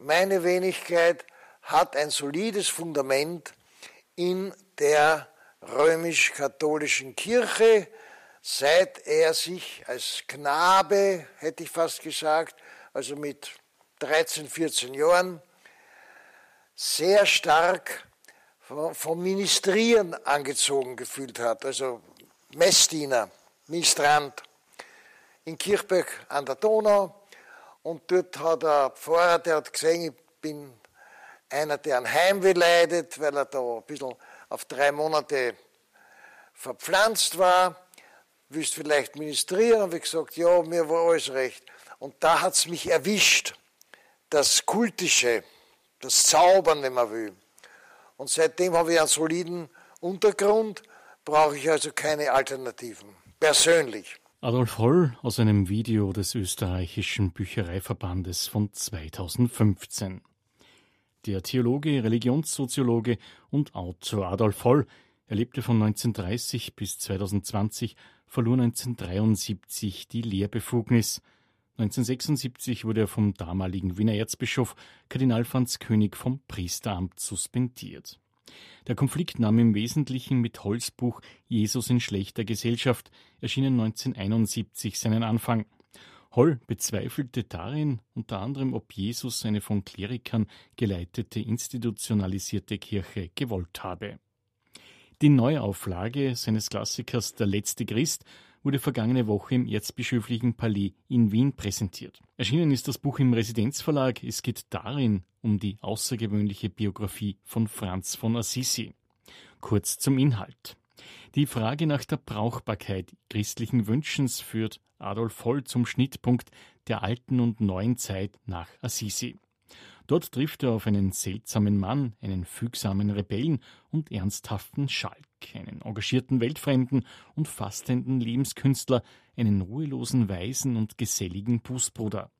meine Wenigkeit hat ein solides Fundament in der römisch-katholischen Kirche, seit er sich als Knabe, hätte ich fast gesagt, also mit 13, 14 Jahren, sehr stark vom Ministrieren angezogen gefühlt hat, also Messdiener, Ministrant in Kirchberg an der Donau. Und dort hat der Pfarrer, der hat gesehen, ich bin einer, der an Heimweh leidet, weil er da ein bisschen auf drei Monate verpflanzt war, willst vielleicht ministrieren? Und ich gesagt, ja, mir war alles recht. Und da hat es mich erwischt, das Kultische, das Zaubern, wenn man will. Und seitdem habe ich einen soliden Untergrund, brauche ich also keine Alternativen, persönlich. Adolf Holl aus einem Video des österreichischen Büchereiverbandes von 2015. Der Theologe, Religionssoziologe und Autor Adolf Holl er lebte von 1930 bis 2020, verlor 1973 die Lehrbefugnis. 1976 wurde er vom damaligen Wiener Erzbischof Kardinal Franz König vom Priesteramt suspendiert. Der Konflikt nahm im Wesentlichen mit Holzbuch Jesus in schlechter Gesellschaft, erschienen 1971, seinen Anfang. Holl bezweifelte darin unter anderem, ob Jesus eine von Klerikern geleitete institutionalisierte Kirche gewollt habe. Die Neuauflage seines Klassikers Der letzte Christ wurde vergangene Woche im Erzbischöflichen Palais in Wien präsentiert. Erschienen ist das Buch im Residenzverlag. Es geht darin um die außergewöhnliche Biografie von Franz von Assisi. Kurz zum Inhalt. Die Frage nach der Brauchbarkeit christlichen Wünschens führt Adolf Holl zum Schnittpunkt der alten und neuen Zeit nach Assisi. Dort trifft er auf einen seltsamen Mann, einen fügsamen Rebellen und ernsthaften Schalk, einen engagierten Weltfremden und fastenden Lebenskünstler, einen ruhelosen Weisen und geselligen Bußbruder.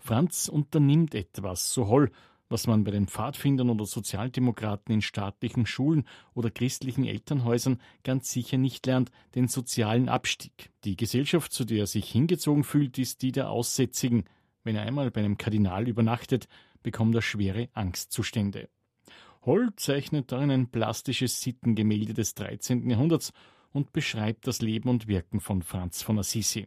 Franz unternimmt etwas, so holl, was man bei den Pfadfindern oder Sozialdemokraten in staatlichen Schulen oder christlichen Elternhäusern ganz sicher nicht lernt, den sozialen Abstieg. Die Gesellschaft, zu der er sich hingezogen fühlt, ist die der Aussätzigen. Wenn er einmal bei einem Kardinal übernachtet, bekommt er schwere Angstzustände. Holl zeichnet darin ein plastisches Sittengemälde des 13. Jahrhunderts und beschreibt das Leben und Wirken von Franz von Assisi.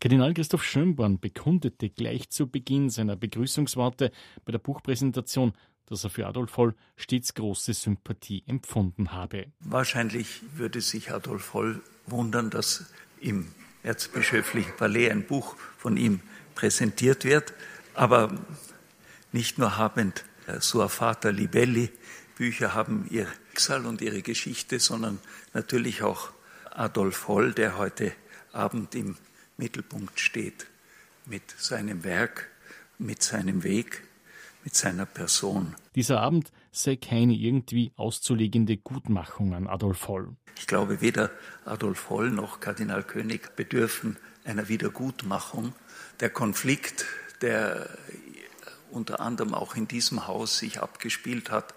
Kardinal Christoph Schönborn bekundete gleich zu Beginn seiner Begrüßungsworte bei der Buchpräsentation, dass er für Adolf Holl stets große Sympathie empfunden habe. Wahrscheinlich würde sich Adolf Holl wundern, dass im Erzbischöflichen Palais ein Buch von ihm präsentiert wird. Aber nicht nur habend äh, Sua Vater Libelli Bücher haben ihr Schicksal und ihre Geschichte, sondern natürlich auch Adolf Holl, der heute Abend im Mittelpunkt steht, mit seinem Werk, mit seinem Weg, mit seiner Person. Dieser Abend sei keine irgendwie auszulegende Gutmachung an Adolf Holl. Ich glaube, weder Adolf Holl noch Kardinal König bedürfen einer Wiedergutmachung. Der Konflikt, der unter anderem auch in diesem Haus sich abgespielt hat,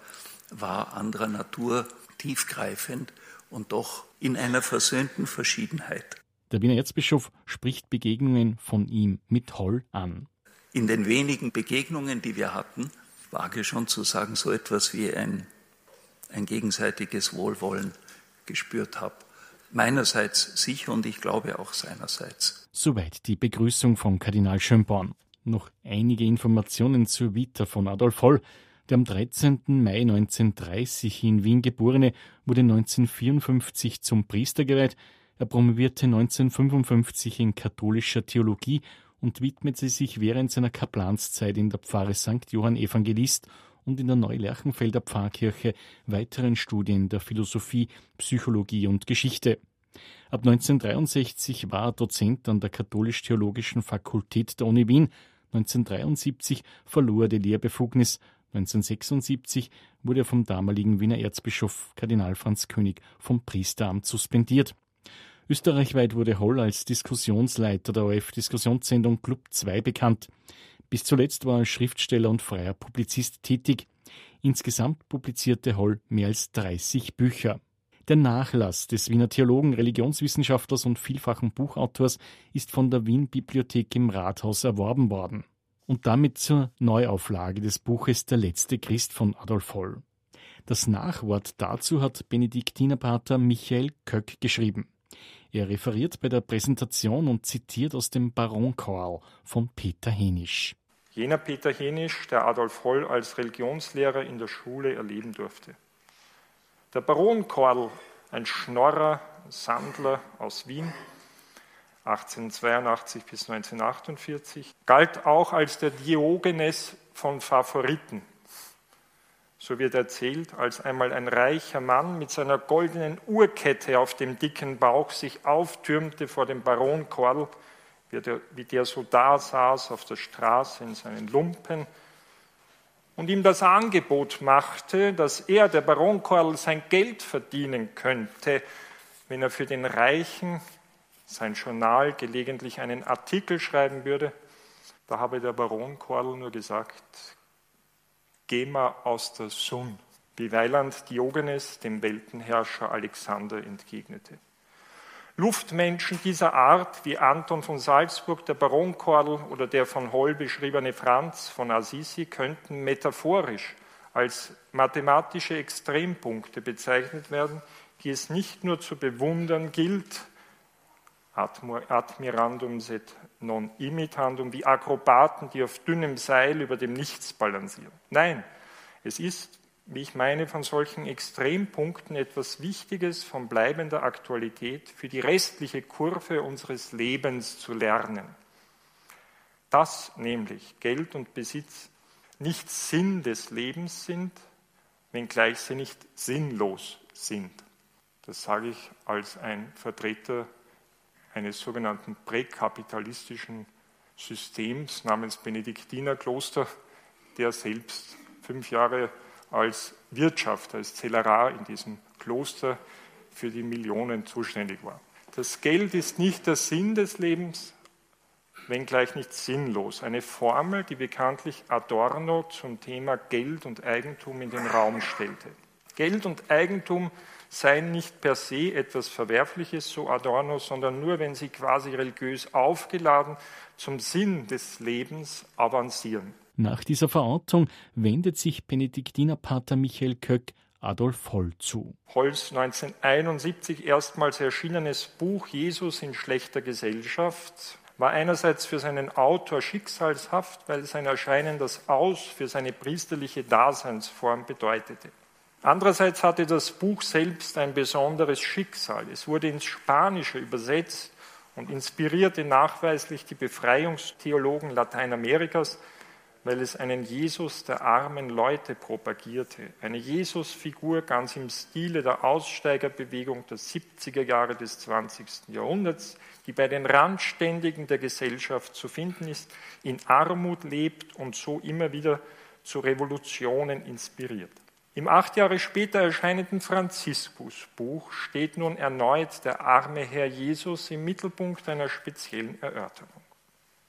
war anderer Natur, tiefgreifend und doch in einer versöhnten Verschiedenheit. Der Wiener Erzbischof spricht Begegnungen von ihm mit Holl an. In den wenigen Begegnungen, die wir hatten, wage schon zu sagen, so etwas wie ein, ein gegenseitiges Wohlwollen gespürt habe. Meinerseits sicher und ich glaube auch seinerseits. Soweit die Begrüßung von Kardinal Schönborn. Noch einige Informationen zur Vita von Adolf Holl. Der am 13. Mai 1930 in Wien geborene wurde 1954 zum Priester geweiht. Er promovierte 1955 in katholischer Theologie und widmete sich während seiner Kaplanszeit in der Pfarre St. Johann Evangelist und in der Neulerchenfelder Pfarrkirche weiteren Studien der Philosophie, Psychologie und Geschichte. Ab 1963 war er Dozent an der Katholisch-Theologischen Fakultät der Uni Wien 1973 verlor er die Lehrbefugnis. 1976 wurde er vom damaligen Wiener Erzbischof Kardinal Franz König vom Priesteramt suspendiert. Österreichweit wurde Holl als Diskussionsleiter der ORF-Diskussionssendung Club 2 bekannt. Bis zuletzt war er Schriftsteller und freier Publizist tätig. Insgesamt publizierte Holl mehr als 30 Bücher. Der Nachlass des Wiener Theologen, Religionswissenschaftlers und vielfachen Buchautors ist von der Wien Bibliothek im Rathaus erworben worden. und damit zur Neuauflage des Buches Der letzte Christ von Adolf Holl. Das Nachwort dazu hat Benediktinerpater Michael Köck geschrieben. Er referiert bei der Präsentation und zitiert aus dem Baronchoral von Peter Henisch. Jener Peter Henisch, der Adolf Holl als Religionslehrer in der Schule erleben durfte. Der Baron Kordel, ein Schnorrer, Sandler aus Wien, 1882 bis 1948, galt auch als der Diogenes von Favoriten. So wird erzählt, als einmal ein reicher Mann mit seiner goldenen Uhrkette auf dem dicken Bauch sich auftürmte vor dem Baron Kordel, wie der, wie der so da saß auf der Straße in seinen Lumpen und ihm das Angebot machte, dass er, der Baron Kordel, sein Geld verdienen könnte, wenn er für den Reichen sein Journal gelegentlich einen Artikel schreiben würde, da habe der Baron Kordel nur gesagt, geh mal aus der Sonne, wie Weiland Diogenes dem Weltenherrscher Alexander entgegnete. Luftmenschen dieser Art, wie Anton von Salzburg, der Baron Kordel oder der von Holl beschriebene Franz von Assisi, könnten metaphorisch als mathematische Extrempunkte bezeichnet werden, die es nicht nur zu bewundern gilt, admirandum sed non imitandum, wie Akrobaten, die auf dünnem Seil über dem Nichts balancieren. Nein, es ist, wie ich meine, von solchen Extrempunkten etwas Wichtiges von bleibender Aktualität für die restliche Kurve unseres Lebens zu lernen. Dass nämlich Geld und Besitz nicht Sinn des Lebens sind, wenngleich sie nicht sinnlos sind. Das sage ich als ein Vertreter eines sogenannten präkapitalistischen Systems namens Benediktinerkloster, der selbst fünf Jahre als Wirtschaft, als Zellerar in diesem Kloster für die Millionen zuständig war. Das Geld ist nicht der Sinn des Lebens, wenngleich nicht sinnlos. Eine Formel, die bekanntlich Adorno zum Thema Geld und Eigentum in den Raum stellte. Geld und Eigentum seien nicht per se etwas Verwerfliches, so Adorno, sondern nur, wenn sie quasi religiös aufgeladen zum Sinn des Lebens avancieren. Nach dieser Verortung wendet sich Benediktinerpater Michael Köck Adolf Holl zu. Holls 1971 erstmals erschienenes Buch Jesus in schlechter Gesellschaft war einerseits für seinen Autor schicksalshaft, weil sein Erscheinen das Aus für seine priesterliche Daseinsform bedeutete. Andererseits hatte das Buch selbst ein besonderes Schicksal. Es wurde ins Spanische übersetzt und inspirierte nachweislich die Befreiungstheologen Lateinamerikas, weil es einen Jesus der armen Leute propagierte. Eine Jesusfigur ganz im Stile der Aussteigerbewegung der 70er Jahre des 20. Jahrhunderts, die bei den Randständigen der Gesellschaft zu finden ist, in Armut lebt und so immer wieder zu Revolutionen inspiriert. Im acht Jahre später erscheinenden Franziskusbuch steht nun erneut der arme Herr Jesus im Mittelpunkt einer speziellen Erörterung.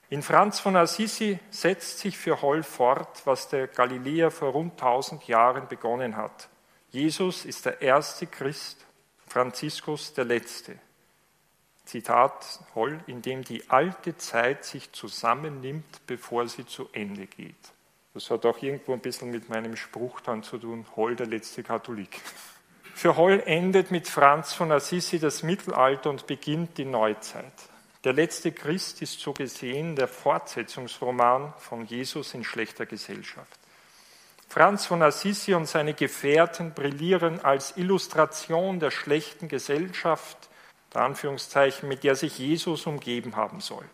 In Franz von Assisi setzt sich für Holl fort, was der Galiläer vor rund 1000 Jahren begonnen hat. Jesus ist der erste Christ, Franziskus der letzte. Zitat Holl, in dem die alte Zeit sich zusammennimmt, bevor sie zu Ende geht. Das hat auch irgendwo ein bisschen mit meinem Spruch dann zu tun, Holl der letzte Katholik. Für Holl endet mit Franz von Assisi das Mittelalter und beginnt die Neuzeit. Der letzte Christ ist so gesehen der Fortsetzungsroman von Jesus in schlechter Gesellschaft. Franz von Assisi und seine Gefährten brillieren als Illustration der schlechten Gesellschaft, der Anführungszeichen, mit der sich Jesus umgeben haben soll.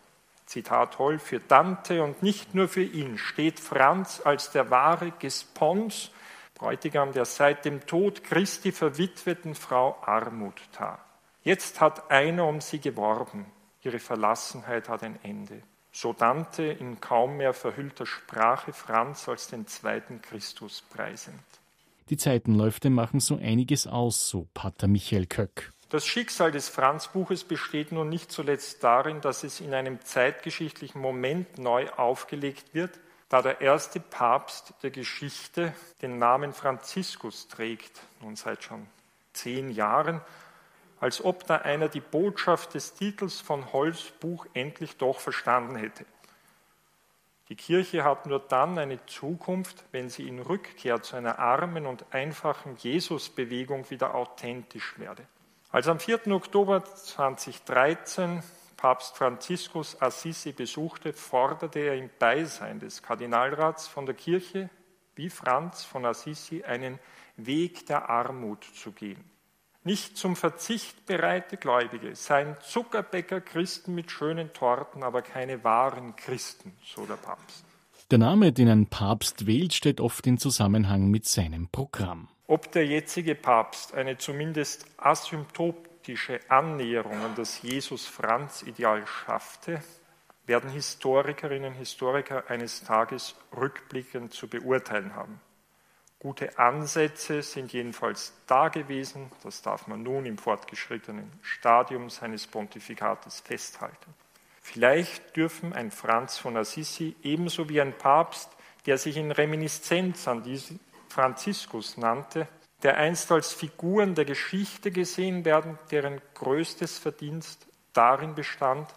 Zitat Holl, für Dante und nicht nur für ihn steht Franz als der wahre Gespons, Bräutigam der seit dem Tod Christi verwitweten Frau Armut tat. Jetzt hat einer um sie geworben, ihre Verlassenheit hat ein Ende. So Dante in kaum mehr verhüllter Sprache Franz als den zweiten Christus preisend. Die Zeitenläufe machen so einiges aus, so Pater Michael Köck. Das Schicksal des Franz-Buches besteht nun nicht zuletzt darin, dass es in einem zeitgeschichtlichen Moment neu aufgelegt wird, da der erste Papst der Geschichte den Namen Franziskus trägt, nun seit schon zehn Jahren, als ob da einer die Botschaft des Titels von Holls Buch endlich doch verstanden hätte. Die Kirche hat nur dann eine Zukunft, wenn sie in Rückkehr zu einer armen und einfachen Jesusbewegung wieder authentisch werde. Als am 4. Oktober 2013 Papst Franziskus Assisi besuchte, forderte er im Beisein des Kardinalrats von der Kirche wie Franz von Assisi einen Weg der Armut zu gehen. Nicht zum Verzicht bereite Gläubige, seien Zuckerbäcker Christen mit schönen Torten, aber keine wahren Christen, so der Papst. Der Name, den ein Papst wählt, steht oft in Zusammenhang mit seinem Programm. Ob der jetzige Papst eine zumindest asymptotische Annäherung an das Jesus-Franz-Ideal schaffte, werden Historikerinnen und Historiker eines Tages rückblickend zu beurteilen haben. Gute Ansätze sind jedenfalls da gewesen, das darf man nun im fortgeschrittenen Stadium seines Pontifikates festhalten. Vielleicht dürfen ein Franz von Assisi ebenso wie ein Papst, der sich in Reminiszenz an diesen Franziskus nannte, der einst als Figuren der Geschichte gesehen werden, deren größtes Verdienst darin bestand,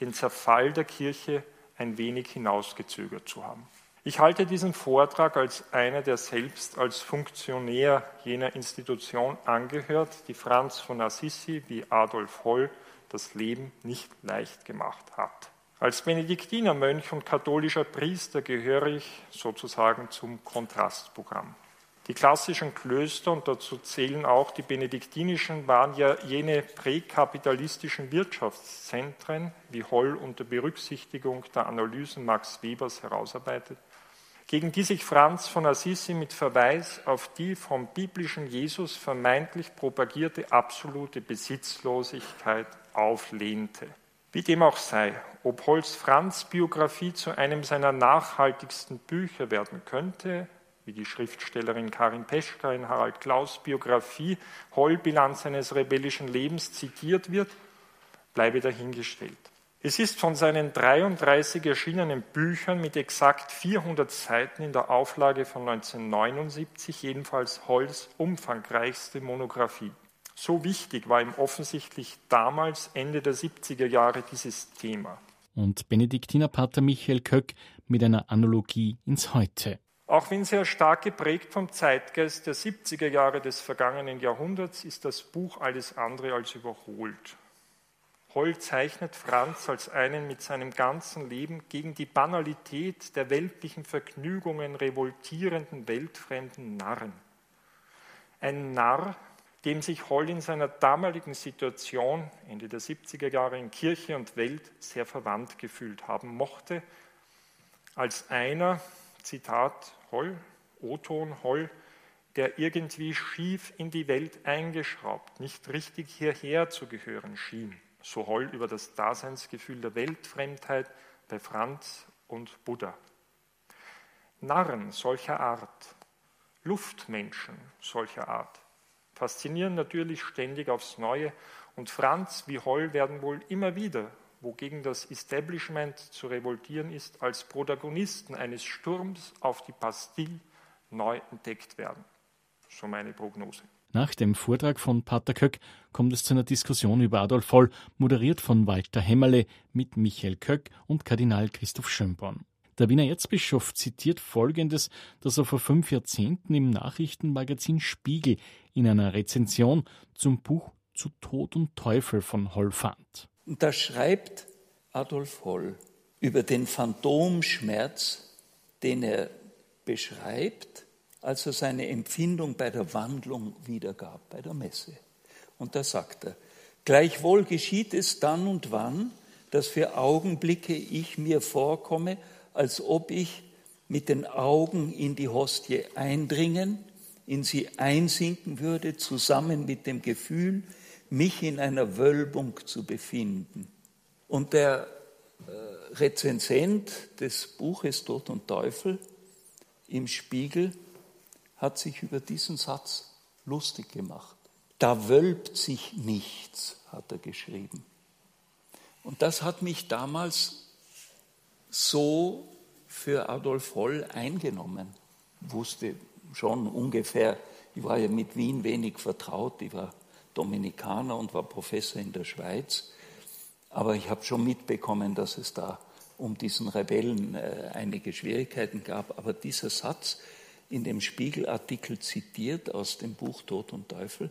den Zerfall der Kirche ein wenig hinausgezögert zu haben. Ich halte diesen Vortrag als einer, der selbst als Funktionär jener Institution angehört, die Franz von Assisi wie Adolf Holl das Leben nicht leicht gemacht hat. Als Benediktinermönch und katholischer Priester gehöre ich sozusagen zum Kontrastprogramm. Die klassischen Klöster, und dazu zählen auch die benediktinischen, waren ja jene präkapitalistischen Wirtschaftszentren, wie Holl unter Berücksichtigung der Analysen Max Webers herausarbeitet, gegen die sich Franz von Assisi mit Verweis auf die vom biblischen Jesus vermeintlich propagierte absolute Besitzlosigkeit auflehnte. Wie dem auch sei, ob Holz Franz Biografie zu einem seiner nachhaltigsten Bücher werden könnte, wie die Schriftstellerin Karin Peschka in Harald Klaus Biografie Hollbilanz seines rebellischen Lebens zitiert wird, bleibe dahingestellt. Es ist von seinen 33 erschienenen Büchern mit exakt 400 Seiten in der Auflage von 1979 jedenfalls Holls umfangreichste Monographie. So wichtig war ihm offensichtlich damals, Ende der 70er Jahre, dieses Thema. Und Benediktinerpater Michael Köck mit einer Analogie ins Heute. Auch wenn sehr stark geprägt vom Zeitgeist der 70er Jahre des vergangenen Jahrhunderts, ist das Buch alles andere als überholt. Holl zeichnet Franz als einen mit seinem ganzen Leben gegen die Banalität der weltlichen Vergnügungen revoltierenden, weltfremden Narren. Ein Narr, dem sich Holl in seiner damaligen Situation, Ende der 70er Jahre in Kirche und Welt, sehr verwandt gefühlt haben mochte, als einer, Zitat Holl, O-Ton Holl, der irgendwie schief in die Welt eingeschraubt, nicht richtig hierher zu gehören schien. So Holl über das Daseinsgefühl der Weltfremdheit bei Franz und Buddha. Narren solcher Art, Luftmenschen solcher Art, faszinieren natürlich ständig aufs Neue und Franz wie Holl werden wohl immer wieder wogegen das Establishment zu revoltieren ist, als Protagonisten eines Sturms auf die Bastille neu entdeckt werden. So meine Prognose. Nach dem Vortrag von Pater Köck kommt es zu einer Diskussion über Adolf Voll, moderiert von Walter Hämmerle mit Michael Köck und Kardinal Christoph Schönborn. Der Wiener Erzbischof zitiert Folgendes, das er vor fünf Jahrzehnten im Nachrichtenmagazin Spiegel in einer Rezension zum Buch Zu Tod und Teufel von Holl fand. Und da schreibt Adolf Holl über den Phantomschmerz, den er beschreibt, als er seine Empfindung bei der Wandlung wiedergab, bei der Messe. Und da sagt er, gleichwohl geschieht es dann und wann, dass für Augenblicke ich mir vorkomme, als ob ich mit den Augen in die Hostie eindringen, in sie einsinken würde, zusammen mit dem Gefühl, mich in einer Wölbung zu befinden. Und der äh, Rezensent des Buches Tod und Teufel im Spiegel hat sich über diesen Satz lustig gemacht. Da wölbt sich nichts, hat er geschrieben. Und das hat mich damals so für Adolf Holl eingenommen. Wusste schon ungefähr, ich war ja mit Wien wenig vertraut, ich war Dominikaner und war Professor in der Schweiz. Aber ich habe schon mitbekommen, dass es da um diesen Rebellen äh, einige Schwierigkeiten gab. Aber dieser Satz in dem Spiegelartikel zitiert aus dem Buch Tod und Teufel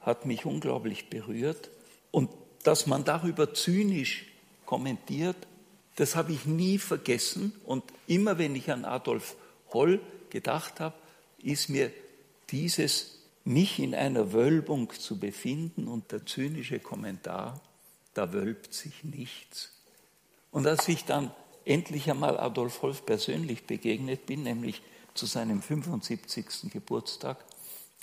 hat mich unglaublich berührt. Und dass man darüber zynisch kommentiert, das habe ich nie vergessen. Und immer wenn ich an Adolf Holl gedacht habe, ist mir dieses mich in einer Wölbung zu befinden und der zynische Kommentar, da wölbt sich nichts. Und als ich dann endlich einmal Adolf Holl persönlich begegnet bin, nämlich zu seinem 75. Geburtstag,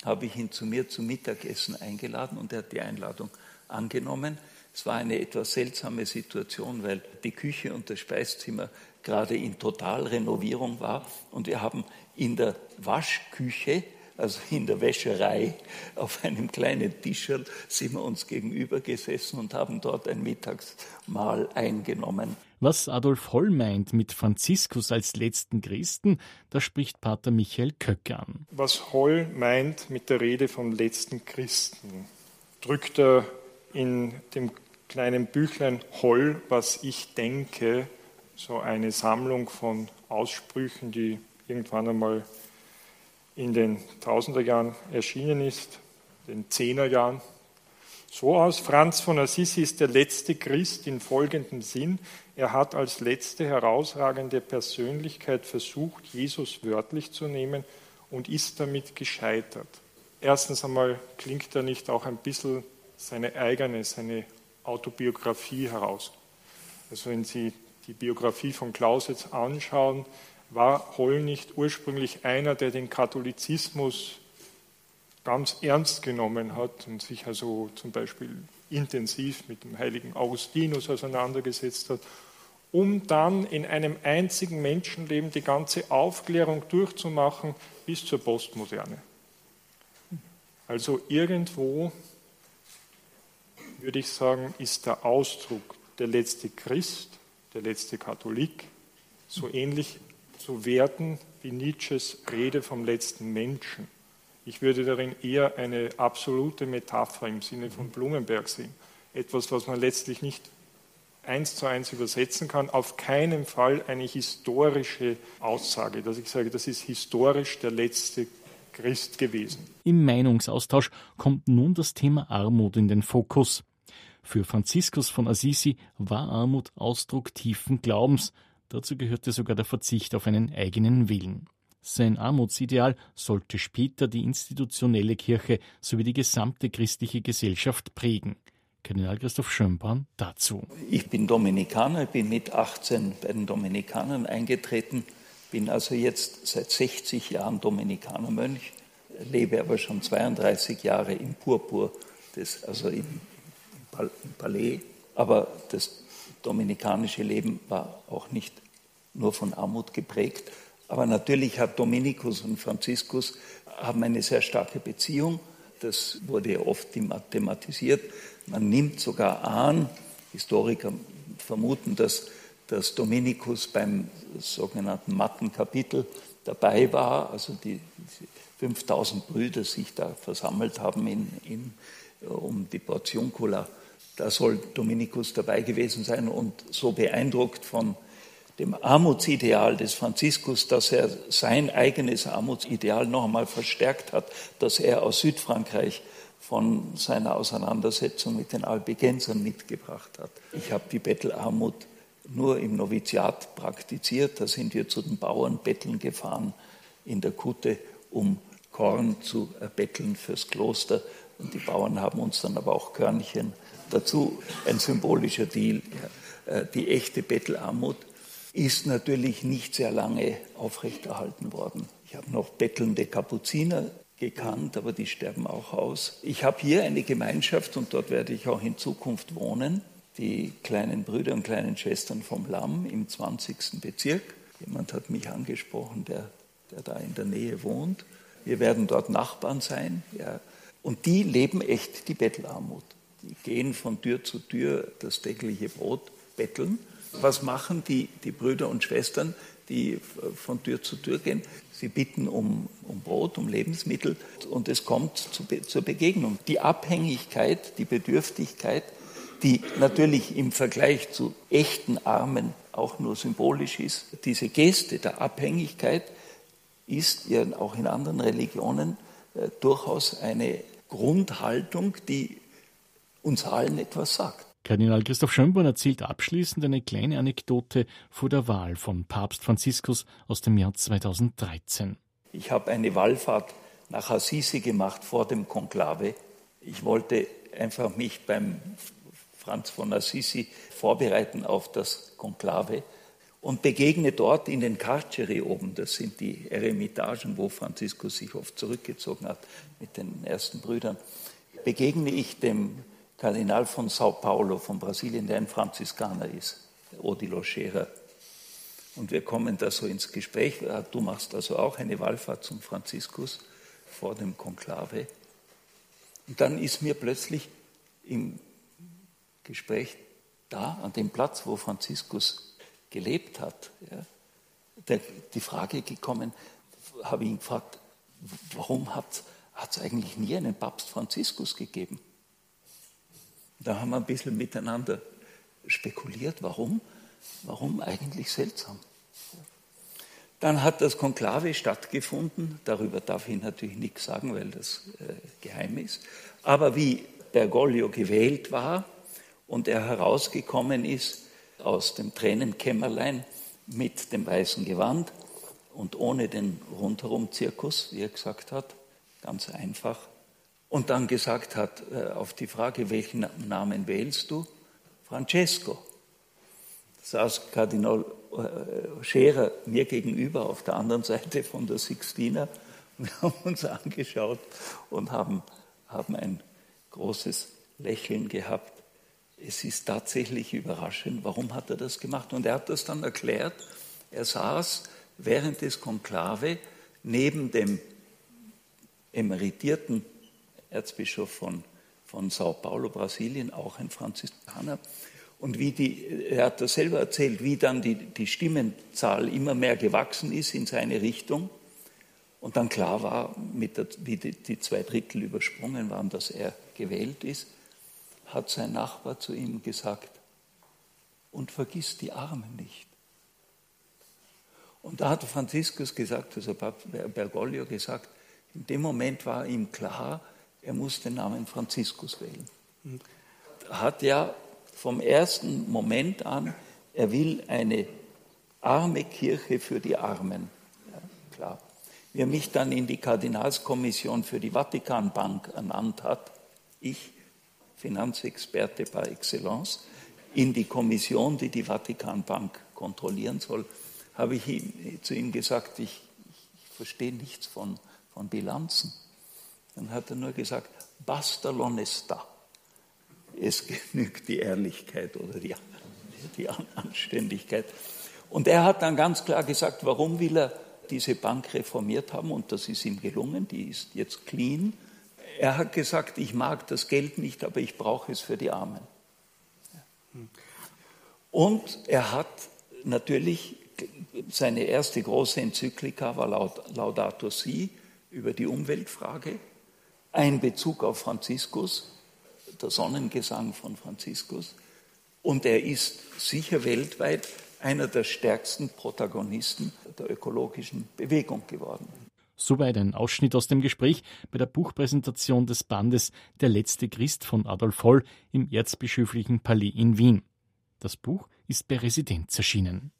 habe ich ihn zu mir zum Mittagessen eingeladen und er hat die Einladung angenommen. Es war eine etwas seltsame Situation, weil die Küche und das Speizimmer gerade in Totalrenovierung war und wir haben in der Waschküche, also in der Wäscherei, auf einem kleinen Tischerl sind wir uns gegenüber gesessen und haben dort ein Mittagsmahl eingenommen. Was Adolf Holl meint mit Franziskus als letzten Christen, da spricht Pater Michael Köcke an. Was Holl meint mit der Rede vom letzten Christen, drückt er in dem kleinen Büchlein Holl, was ich denke, so eine Sammlung von Aussprüchen, die irgendwann einmal in den Tausenderjahren erschienen ist, den Zehnerjahren. So aus, Franz von Assisi ist der letzte Christ in folgendem Sinn. Er hat als letzte herausragende Persönlichkeit versucht, Jesus wörtlich zu nehmen und ist damit gescheitert. Erstens einmal klingt er nicht auch ein bisschen seine eigene, seine Autobiografie heraus. Also wenn Sie die Biografie von Clausewitz anschauen, war Holl nicht ursprünglich einer, der den Katholizismus ganz ernst genommen hat und sich also zum Beispiel intensiv mit dem heiligen Augustinus auseinandergesetzt hat, um dann in einem einzigen Menschenleben die ganze Aufklärung durchzumachen bis zur Postmoderne. Also irgendwo würde ich sagen, ist der Ausdruck der letzte Christ, der letzte Katholik, so ähnlich zu werten wie Nietzsches Rede vom letzten Menschen. Ich würde darin eher eine absolute Metapher im Sinne von Blumenberg sehen. Etwas, was man letztlich nicht eins zu eins übersetzen kann, auf keinen Fall eine historische Aussage, dass ich sage, das ist historisch der letzte Christ gewesen. Im Meinungsaustausch kommt nun das Thema Armut in den Fokus. Für Franziskus von Assisi war Armut Ausdruck tiefen Glaubens, dazu gehörte sogar der Verzicht auf einen eigenen Willen. Sein Armutsideal sollte später die institutionelle Kirche sowie die gesamte christliche Gesellschaft prägen. Kardinal Christoph Schönborn dazu. Ich bin Dominikaner, bin mit 18 bei den Dominikanern eingetreten, bin also jetzt seit 60 Jahren Dominikanermönch, lebe aber schon 32 Jahre im Purpur, des, also im Palais. Aber das dominikanische Leben war auch nicht nur von Armut geprägt. Aber natürlich hat Dominikus und Franziskus haben eine sehr starke Beziehung. Das wurde oft thematisiert. Man nimmt sogar an, Historiker vermuten, dass, dass Dominikus beim sogenannten Mattenkapitel dabei war, also die, die 5000 Brüder sich da versammelt haben in, in, um die Portionkula da soll Dominikus dabei gewesen sein und so beeindruckt von dem Armutsideal des Franziskus, dass er sein eigenes Armutsideal noch einmal verstärkt hat, dass er aus Südfrankreich von seiner Auseinandersetzung mit den Albigensern mitgebracht hat. Ich habe die Bettelarmut nur im Noviziat praktiziert. Da sind wir zu den Bauern betteln gefahren in der Kutte, um Korn zu erbetteln fürs Kloster. Und die Bauern haben uns dann aber auch Körnchen dazu ein symbolischer Deal. Äh, die echte Bettelarmut ist natürlich nicht sehr lange aufrechterhalten worden. Ich habe noch bettelnde Kapuziner gekannt, aber die sterben auch aus. Ich habe hier eine Gemeinschaft und dort werde ich auch in Zukunft wohnen. Die kleinen Brüder und kleinen Schwestern vom Lamm im 20. Bezirk. Jemand hat mich angesprochen, der, der da in der Nähe wohnt. Wir werden dort Nachbarn sein. Ja. Und die leben echt die Bettelarmut. Gehen von Tür zu Tür das tägliche Brot betteln. Was machen die, die Brüder und Schwestern, die von Tür zu Tür gehen? Sie bitten um, um Brot, um Lebensmittel und es kommt zu, zur Begegnung. Die Abhängigkeit, die Bedürftigkeit, die natürlich im Vergleich zu echten Armen auch nur symbolisch ist. Diese Geste der Abhängigkeit ist ja auch in anderen Religionen äh, durchaus eine Grundhaltung, die uns allen etwas sagt. Kardinal Christoph Schönborn erzählt abschließend eine kleine Anekdote vor der Wahl von Papst Franziskus aus dem Jahr 2013. Ich habe eine Wallfahrt nach Assisi gemacht vor dem Konklave. Ich wollte einfach mich beim Franz von Assisi vorbereiten auf das Konklave und begegne dort in den Carceri oben, das sind die Eremitagen, wo Franziskus sich oft zurückgezogen hat mit den ersten Brüdern, begegne ich dem Kardinal von Sao Paulo von Brasilien, der ein Franziskaner ist, Odilo Scherer. Und wir kommen da so ins Gespräch. Du machst also auch eine Wallfahrt zum Franziskus vor dem Konklave. Und dann ist mir plötzlich im Gespräch da, an dem Platz, wo Franziskus gelebt hat, ja, der, die Frage gekommen, habe ich ihn gefragt, warum hat es eigentlich nie einen Papst Franziskus gegeben? Da haben wir ein bisschen miteinander spekuliert, warum, warum eigentlich seltsam. Dann hat das Konklave stattgefunden. Darüber darf ich natürlich nichts sagen, weil das äh, geheim ist. Aber wie Bergoglio gewählt war und er herausgekommen ist aus dem Tränenkämmerlein mit dem weißen Gewand und ohne den Rundherum-Zirkus, wie er gesagt hat, ganz einfach, und dann gesagt hat äh, auf die Frage, welchen Namen wählst du? Francesco. Saß Kardinal äh, Scherer mir gegenüber auf der anderen Seite von der Sixtina. Wir haben uns angeschaut und haben, haben ein großes Lächeln gehabt. Es ist tatsächlich überraschend, warum hat er das gemacht? Und er hat das dann erklärt. Er saß während des Konklave neben dem emeritierten Erzbischof von, von Sao Paulo, Brasilien, auch ein Franziskaner. Und wie die, er hat das selber erzählt, wie dann die, die Stimmenzahl immer mehr gewachsen ist in seine Richtung. Und dann klar war, der, wie die, die zwei Drittel übersprungen waren, dass er gewählt ist, hat sein Nachbar zu ihm gesagt, und vergiss die Armen nicht. Und da hat Franziskus gesagt, also Bergoglio gesagt, in dem Moment war ihm klar, er muss den Namen Franziskus wählen. Er hat ja vom ersten Moment an, er will eine arme Kirche für die Armen. Ja, klar. Wie er mich dann in die Kardinalskommission für die Vatikanbank ernannt hat, ich, Finanzexperte par excellence, in die Kommission, die die Vatikanbank kontrollieren soll, habe ich ihm, zu ihm gesagt, ich, ich verstehe nichts von, von Bilanzen. Dann hat er nur gesagt, basta l'onestà es genügt die Ehrlichkeit oder die, die Anständigkeit. Und er hat dann ganz klar gesagt, warum will er diese Bank reformiert haben und das ist ihm gelungen, die ist jetzt clean. Er hat gesagt, ich mag das Geld nicht, aber ich brauche es für die Armen. Und er hat natürlich, seine erste große Enzyklika war Laudato Si über die Umweltfrage, ein Bezug auf Franziskus, der Sonnengesang von Franziskus. Und er ist sicher weltweit einer der stärksten Protagonisten der ökologischen Bewegung geworden. Soweit ein Ausschnitt aus dem Gespräch bei der Buchpräsentation des Bandes Der letzte Christ von Adolf Holl im Erzbischöflichen Palais in Wien. Das Buch ist bei Residenz erschienen.